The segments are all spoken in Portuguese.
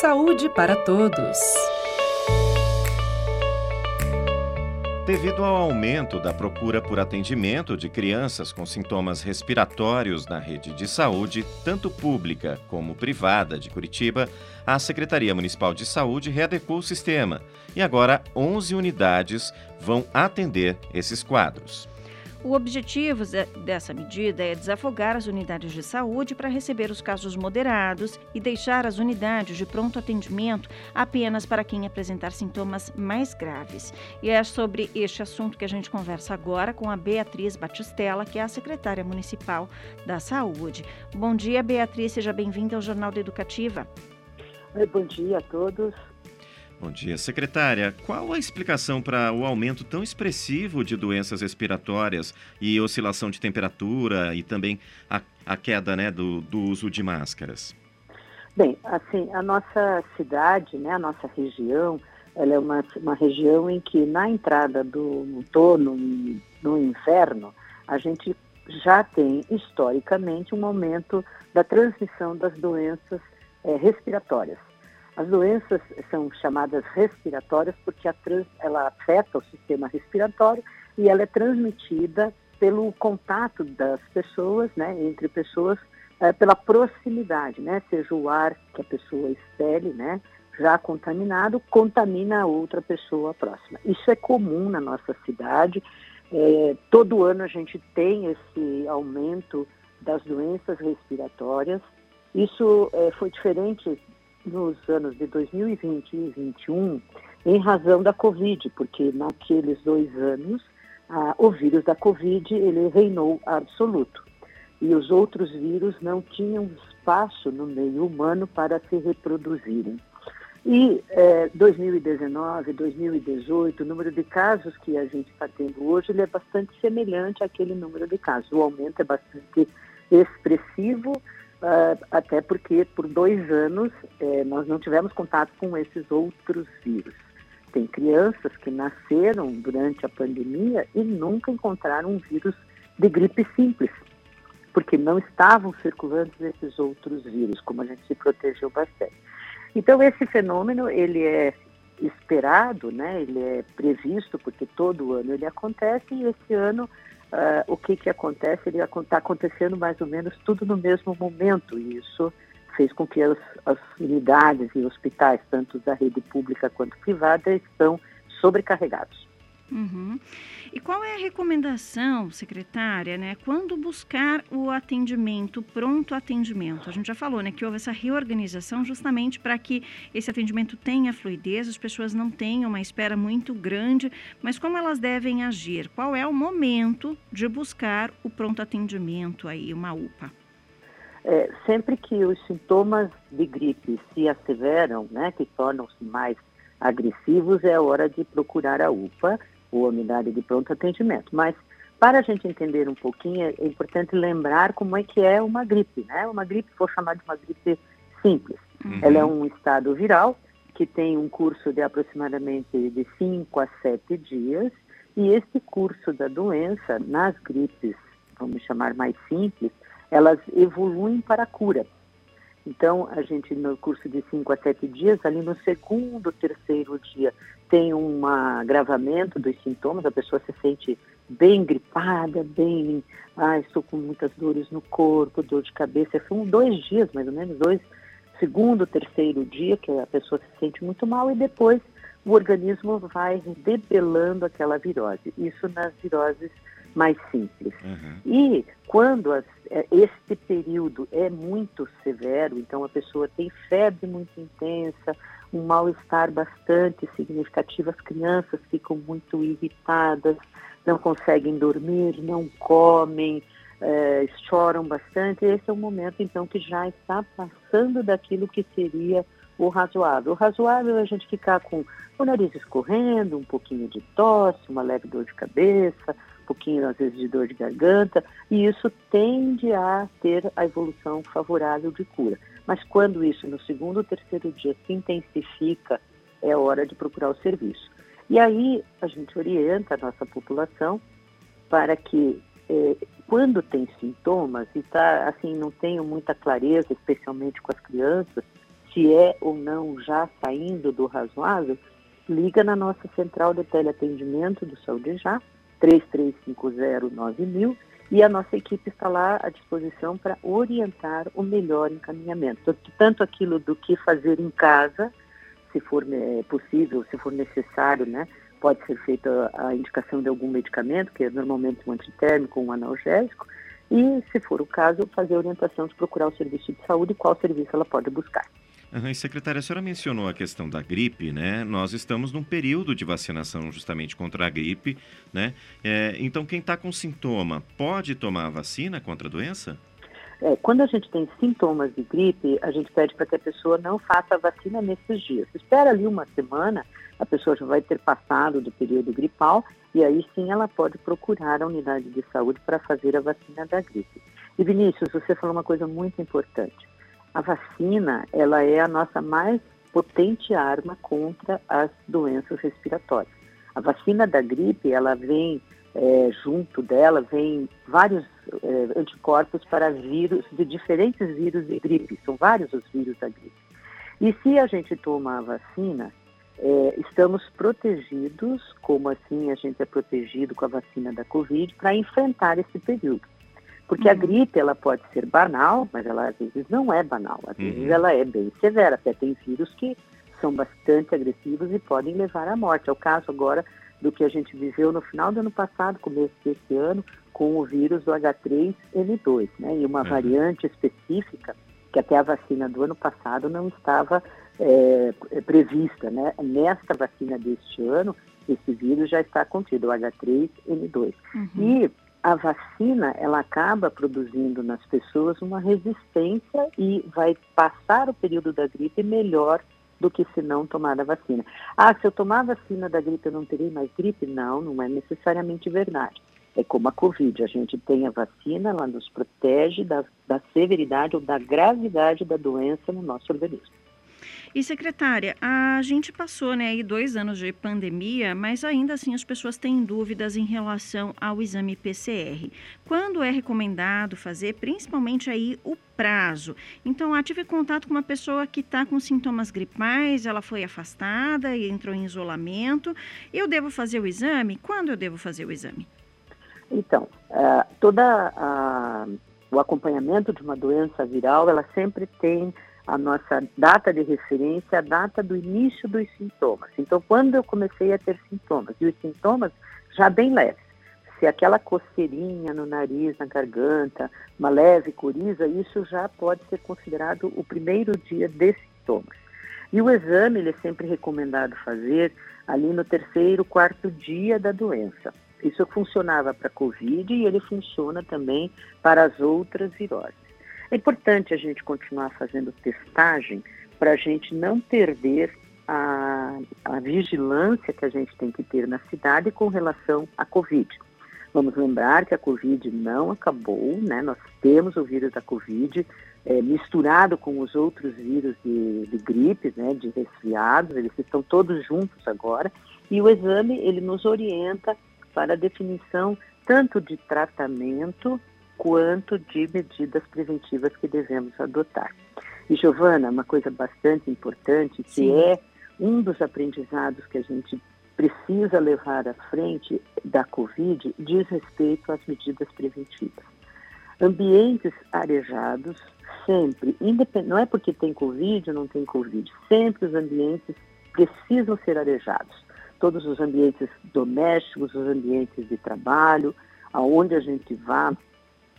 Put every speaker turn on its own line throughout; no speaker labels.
Saúde para todos.
Devido ao aumento da procura por atendimento de crianças com sintomas respiratórios na rede de saúde, tanto pública como privada de Curitiba, a Secretaria Municipal de Saúde readequou o sistema e agora 11 unidades vão atender esses quadros.
O objetivo dessa medida é desafogar as unidades de saúde para receber os casos moderados e deixar as unidades de pronto atendimento apenas para quem apresentar sintomas mais graves. E é sobre este assunto que a gente conversa agora com a Beatriz Batistella, que é a secretária municipal da Saúde. Bom dia, Beatriz, seja bem-vinda ao Jornal da Educativa.
Oi, bom dia a todos.
Bom dia, secretária. Qual a explicação para o aumento tão expressivo de doenças respiratórias e oscilação de temperatura e também a, a queda né, do, do uso de máscaras?
Bem, assim, a nossa cidade, né, a nossa região, ela é uma, uma região em que na entrada do outono e no inverno, a gente já tem historicamente um aumento da transmissão das doenças é, respiratórias. As doenças são chamadas respiratórias porque trans, ela afeta o sistema respiratório e ela é transmitida pelo contato das pessoas, né, entre pessoas, é, pela proximidade, né, seja o ar que a pessoa expele, né, já contaminado, contamina a outra pessoa próxima. Isso é comum na nossa cidade. É, todo ano a gente tem esse aumento das doenças respiratórias. Isso é, foi diferente nos anos de 2020 e 2021 em razão da Covid, porque naqueles dois anos ah, o vírus da Covid ele reinou absoluto e os outros vírus não tinham espaço no meio humano para se reproduzirem. E eh, 2019, 2018, o número de casos que a gente está tendo hoje ele é bastante semelhante àquele número de casos. O aumento é bastante expressivo Uh, até porque por dois anos eh, nós não tivemos contato com esses outros vírus. Tem crianças que nasceram durante a pandemia e nunca encontraram um vírus de gripe simples, porque não estavam circulando esses outros vírus, como a gente se protegeu bastante. Então esse fenômeno ele é esperado, né? Ele é previsto porque todo ano ele acontece e esse ano uh, o que, que acontece? Ele está acontecendo mais ou menos tudo no mesmo momento, e isso fez com que as, as unidades e hospitais, tanto da rede pública quanto privada, estão sobrecarregados.
Uhum. E qual é a recomendação, secretária, né? Quando buscar o atendimento, pronto atendimento? A gente já falou, né, que houve essa reorganização justamente para que esse atendimento tenha fluidez, as pessoas não tenham uma espera muito grande, mas como elas devem agir? Qual é o momento de buscar o pronto atendimento aí, uma UPA?
É, sempre que os sintomas de gripe se asseveram, né, que tornam-se mais agressivos, é hora de procurar a UPA ou unidade de pronto atendimento. Mas para a gente entender um pouquinho, é importante lembrar como é que é uma gripe, né? Uma gripe, vou chamar de uma gripe simples. Uhum. Ela é um estado viral que tem um curso de aproximadamente de 5 a 7 dias, e esse curso da doença, nas gripes, vamos chamar mais simples, elas evoluem para a cura. Então, a gente, no curso de 5 a 7 dias, ali no segundo, terceiro dia, tem um agravamento dos sintomas, a pessoa se sente bem gripada, bem, ah, estou com muitas dores no corpo, dor de cabeça. São dois dias, mais ou menos, dois, segundo, terceiro dia, que a pessoa se sente muito mal, e depois o organismo vai debelando aquela virose. Isso nas viroses mais simples. Uhum. E quando as, é, este período é muito severo, então a pessoa tem febre muito intensa, um mal-estar bastante significativo, as crianças ficam muito irritadas, não conseguem dormir, não comem, é, choram bastante. Esse é o momento, então, que já está passando daquilo que seria o razoável. O razoável é a gente ficar com o nariz escorrendo, um pouquinho de tosse, uma leve dor de cabeça, pouquinho, às vezes, de dor de garganta, e isso tende a ter a evolução favorável de cura. Mas quando isso, no segundo ou terceiro dia, se intensifica, é hora de procurar o serviço. E aí a gente orienta a nossa população para que, eh, quando tem sintomas, e tá, assim, não tenho muita clareza, especialmente com as crianças, se é ou não já saindo do razoável, liga na nossa central de teleatendimento do Saúde Já, 33509000, e a nossa equipe está lá à disposição para orientar o melhor encaminhamento. Tanto aquilo do que fazer em casa, se for é, possível, se for necessário, né? Pode ser feita a indicação de algum medicamento, que é normalmente um antitérmico, um analgésico, e, se for o caso, fazer a orientação de procurar o serviço de saúde e qual serviço ela pode buscar.
Uhum, e secretária, a senhora mencionou a questão da gripe, né? Nós estamos num período de vacinação justamente contra a gripe, né? É, então, quem está com sintoma pode tomar a vacina contra a doença?
É, quando a gente tem sintomas de gripe, a gente pede para que a pessoa não faça a vacina nesses dias. Espera ali uma semana, a pessoa já vai ter passado do período gripal e aí sim ela pode procurar a unidade de saúde para fazer a vacina da gripe. E Vinícius, você falou uma coisa muito importante. A vacina, ela é a nossa mais potente arma contra as doenças respiratórias. A vacina da gripe, ela vem é, junto dela, vem vários é, anticorpos para vírus, de diferentes vírus de gripe, são vários os vírus da gripe. E se a gente toma a vacina, é, estamos protegidos, como assim a gente é protegido com a vacina da Covid, para enfrentar esse período. Porque uhum. a gripe, ela pode ser banal, mas ela às vezes não é banal. Às vezes uhum. ela é bem severa. Até tem vírus que são bastante agressivos e podem levar à morte. É o caso agora do que a gente viveu no final do ano passado, começo desse ano, com o vírus do H3N2, né? E uma uhum. variante específica que até a vacina do ano passado não estava é, prevista, né? Nesta vacina deste ano, esse vírus já está contido, o H3N2. Uhum. E a vacina, ela acaba produzindo nas pessoas uma resistência e vai passar o período da gripe melhor do que se não tomar a vacina. Ah, se eu tomar a vacina da gripe eu não terei mais gripe? Não, não é necessariamente verdade. É como a Covid, a gente tem a vacina, ela nos protege da, da severidade ou da gravidade da doença no nosso organismo.
E secretária, a gente passou né, aí dois anos de pandemia, mas ainda assim as pessoas têm dúvidas em relação ao exame PCR. Quando é recomendado fazer, principalmente aí o prazo? Então, eu tive contato com uma pessoa que está com sintomas gripais, ela foi afastada e entrou em isolamento. Eu devo fazer o exame? Quando eu devo fazer o exame?
Então, uh, toda o acompanhamento de uma doença viral, ela sempre tem a nossa data de referência, a data do início dos sintomas. Então, quando eu comecei a ter sintomas, e os sintomas já bem leves, se aquela coceirinha no nariz, na garganta, uma leve coriza, isso já pode ser considerado o primeiro dia de sintomas. E o exame ele é sempre recomendado fazer ali no terceiro, quarto dia da doença. Isso funcionava para a Covid e ele funciona também para as outras viroses. É importante a gente continuar fazendo testagem para a gente não perder a, a, vigilância que a gente tem que ter na cidade com relação à Covid. Vamos lembrar que a Covid não acabou, né? Nós temos o vírus da Covid é, misturado com os outros vírus de, de gripe, né? De resfriados, eles estão todos juntos agora. E o exame, ele nos orienta para a definição tanto de tratamento quanto de medidas preventivas que devemos adotar. E, Giovana, uma coisa bastante importante, que Sim. é um dos aprendizados que a gente precisa levar à frente da Covid, diz respeito às medidas preventivas. Ambientes arejados, sempre, não é porque tem Covid ou não tem Covid, sempre os ambientes precisam ser arejados. Todos os ambientes domésticos, os ambientes de trabalho, aonde a gente vá,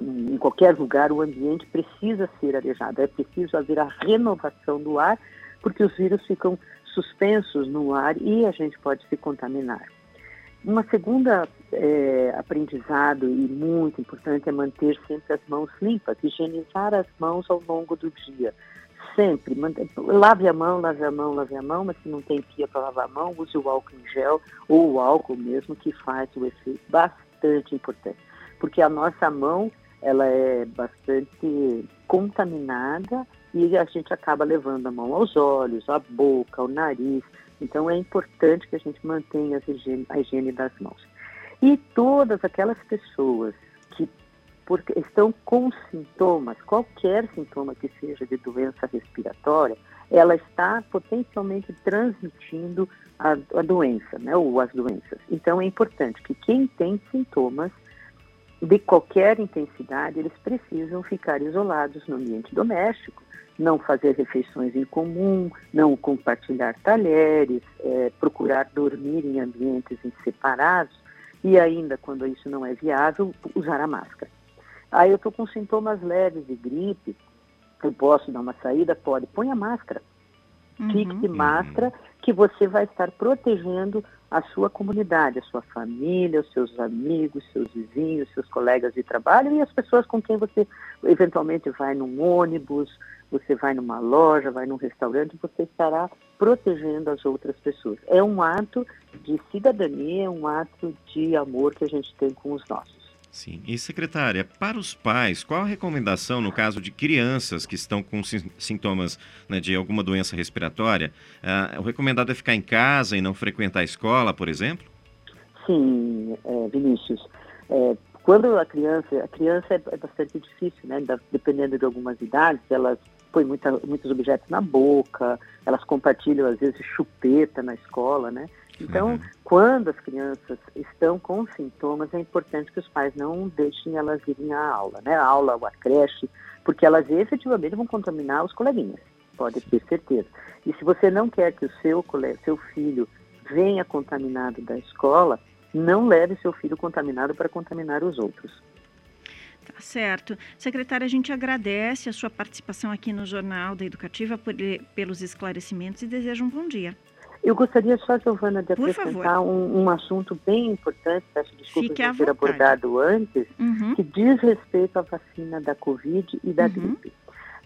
em qualquer lugar, o ambiente precisa ser arejado. É preciso haver a renovação do ar, porque os vírus ficam suspensos no ar e a gente pode se contaminar. Uma segunda é, aprendizado e muito importante é manter sempre as mãos limpas, higienizar as mãos ao longo do dia. Sempre. Lave a mão, lave a mão, lave a mão, mas se não tem pia para lavar a mão, use o álcool em gel ou o álcool mesmo, que faz o efeito bastante importante. Porque a nossa mão ela é bastante contaminada e a gente acaba levando a mão aos olhos, à boca, ao nariz. Então é importante que a gente mantenha a higiene, a higiene das mãos. E todas aquelas pessoas que estão com sintomas, qualquer sintoma que seja de doença respiratória, ela está potencialmente transmitindo a, a doença, né, ou as doenças. Então é importante que quem tem sintomas de qualquer intensidade, eles precisam ficar isolados no ambiente doméstico, não fazer refeições em comum, não compartilhar talheres, é, procurar dormir em ambientes separados e ainda, quando isso não é viável, usar a máscara. Aí eu estou com sintomas leves de gripe, eu posso dar uma saída? Pode. Põe a máscara. Uhum. Fique de máscara que você vai estar protegendo a sua comunidade, a sua família, os seus amigos, seus vizinhos, seus colegas de trabalho e as pessoas com quem você eventualmente vai num ônibus, você vai numa loja, vai num restaurante, você estará protegendo as outras pessoas. É um ato de cidadania, é um ato de amor que a gente tem com os nossos.
Sim. E, secretária, para os pais, qual a recomendação no caso de crianças que estão com sintomas né, de alguma doença respiratória? Ah, o recomendado é ficar em casa e não frequentar a escola, por exemplo?
Sim, é, Vinícius. É, quando a criança, a criança é, bastante difícil, né? Dependendo de algumas idades, elas põem muita, muitos objetos na boca, elas compartilham às vezes chupeta na escola, né? Então, uhum. quando as crianças estão com sintomas, é importante que os pais não deixem elas irem à aula, né? A aula ou a creche, porque elas efetivamente vão contaminar os coleguinhas, pode ter certeza. E se você não quer que o seu, seu filho venha contaminado da escola, não leve seu filho contaminado para contaminar os outros.
Tá certo. Secretária, a gente agradece a sua participação aqui no Jornal da Educativa por, pelos esclarecimentos e deseja um bom dia.
Eu gostaria só, Giovana, de acrescentar um, um, assunto bem importante, peço desculpas de ter abordado antes, uhum. que diz respeito à vacina da Covid e da uhum. gripe.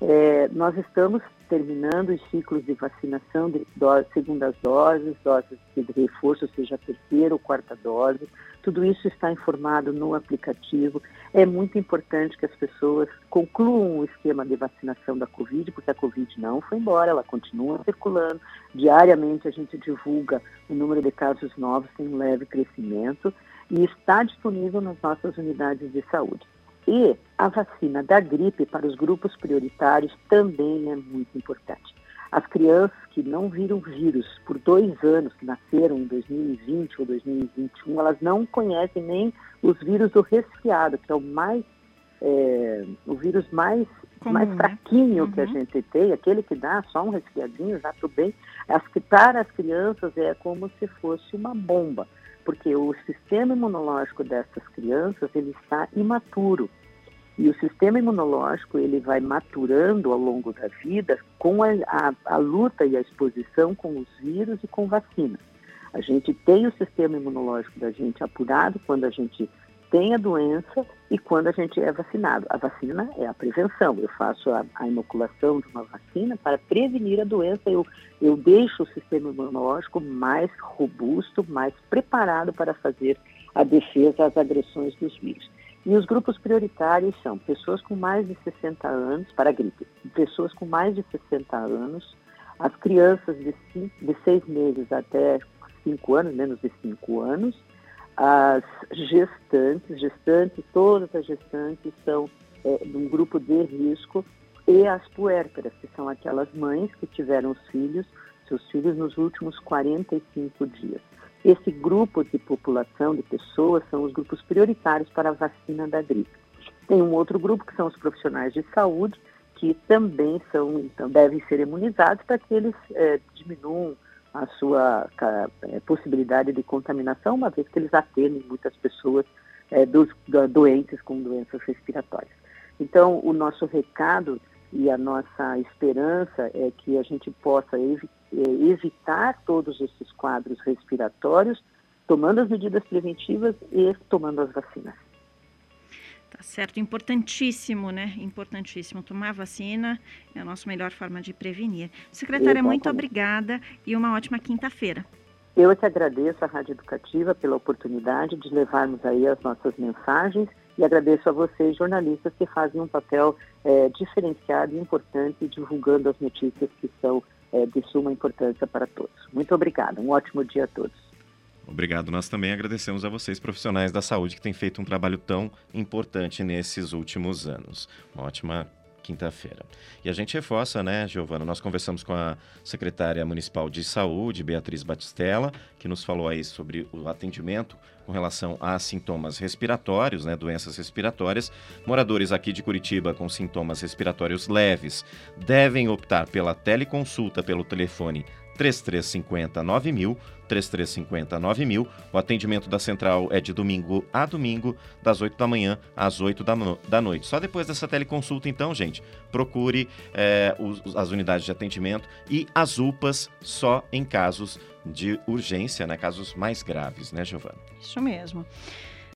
É, nós estamos terminando os ciclos de vacinação de segundas doses, doses de reforço, seja terceira ou quarta dose. Tudo isso está informado no aplicativo. É muito importante que as pessoas concluam o esquema de vacinação da Covid, porque a Covid não foi embora, ela continua circulando. Diariamente a gente divulga o número de casos novos, tem um leve crescimento e está disponível nas nossas unidades de saúde. E a vacina da gripe para os grupos prioritários também é muito importante. As crianças que não viram vírus por dois anos, que nasceram em 2020 ou 2021, elas não conhecem nem os vírus do resfriado, que é o mais é, o vírus mais, Comum, mais né? fraquinho né? que a uhum. gente tem, aquele que dá só um resfriadinho, já tudo bem. As que para as crianças é como se fosse uma bomba porque o sistema imunológico dessas crianças ele está imaturo. E o sistema imunológico ele vai maturando ao longo da vida com a, a, a luta e a exposição com os vírus e com vacinas. A gente tem o sistema imunológico da gente apurado quando a gente tem a doença e quando a gente é vacinado. A vacina é a prevenção. Eu faço a, a inoculação de uma vacina para prevenir a doença. Eu, eu deixo o sistema imunológico mais robusto, mais preparado para fazer a defesa às agressões dos vírus. E os grupos prioritários são pessoas com mais de 60 anos, para a gripe, pessoas com mais de 60 anos, as crianças de, cinco, de 6 meses até 5 anos, menos de 5 anos, as gestantes, gestantes, todas as gestantes são é, de um grupo de risco e as puérperas, que são aquelas mães que tiveram os filhos, seus filhos nos últimos 45 dias. Esse grupo de população, de pessoas, são os grupos prioritários para a vacina da gripe. Tem um outro grupo que são os profissionais de saúde, que também são, então, devem ser imunizados para que eles é, diminuam a sua é, possibilidade de contaminação, uma vez que eles atendem muitas pessoas é, dos, doentes com doenças respiratórias. Então, o nosso recado e a nossa esperança é que a gente possa evi é, evitar todos esses quadros respiratórios, tomando as medidas preventivas e tomando as vacinas.
Tá certo, importantíssimo, né? Importantíssimo. Tomar vacina é a nossa melhor forma de prevenir. Secretária, Exatamente. muito obrigada e uma ótima quinta-feira.
Eu é que agradeço à Rádio Educativa pela oportunidade de levarmos aí as nossas mensagens e agradeço a vocês, jornalistas, que fazem um papel é, diferenciado e importante divulgando as notícias que são é, de suma importância para todos. Muito obrigada, um ótimo dia a todos.
Obrigado. Nós também agradecemos a vocês, profissionais da saúde, que têm feito um trabalho tão importante nesses últimos anos. Uma ótima quinta-feira. E a gente reforça, né, Giovana? Nós conversamos com a secretária municipal de saúde, Beatriz Batistella, que nos falou aí sobre o atendimento com relação a sintomas respiratórios, né, doenças respiratórias. Moradores aqui de Curitiba com sintomas respiratórios leves devem optar pela teleconsulta pelo telefone 3350 9000, 3350 9000. O atendimento da central é de domingo a domingo, das 8 da manhã às 8 da, da noite. Só depois dessa teleconsulta, então, gente, procure é, os, as unidades de atendimento e as UPAs só em casos de urgência, né? Casos mais graves, né, Giovana?
Isso mesmo.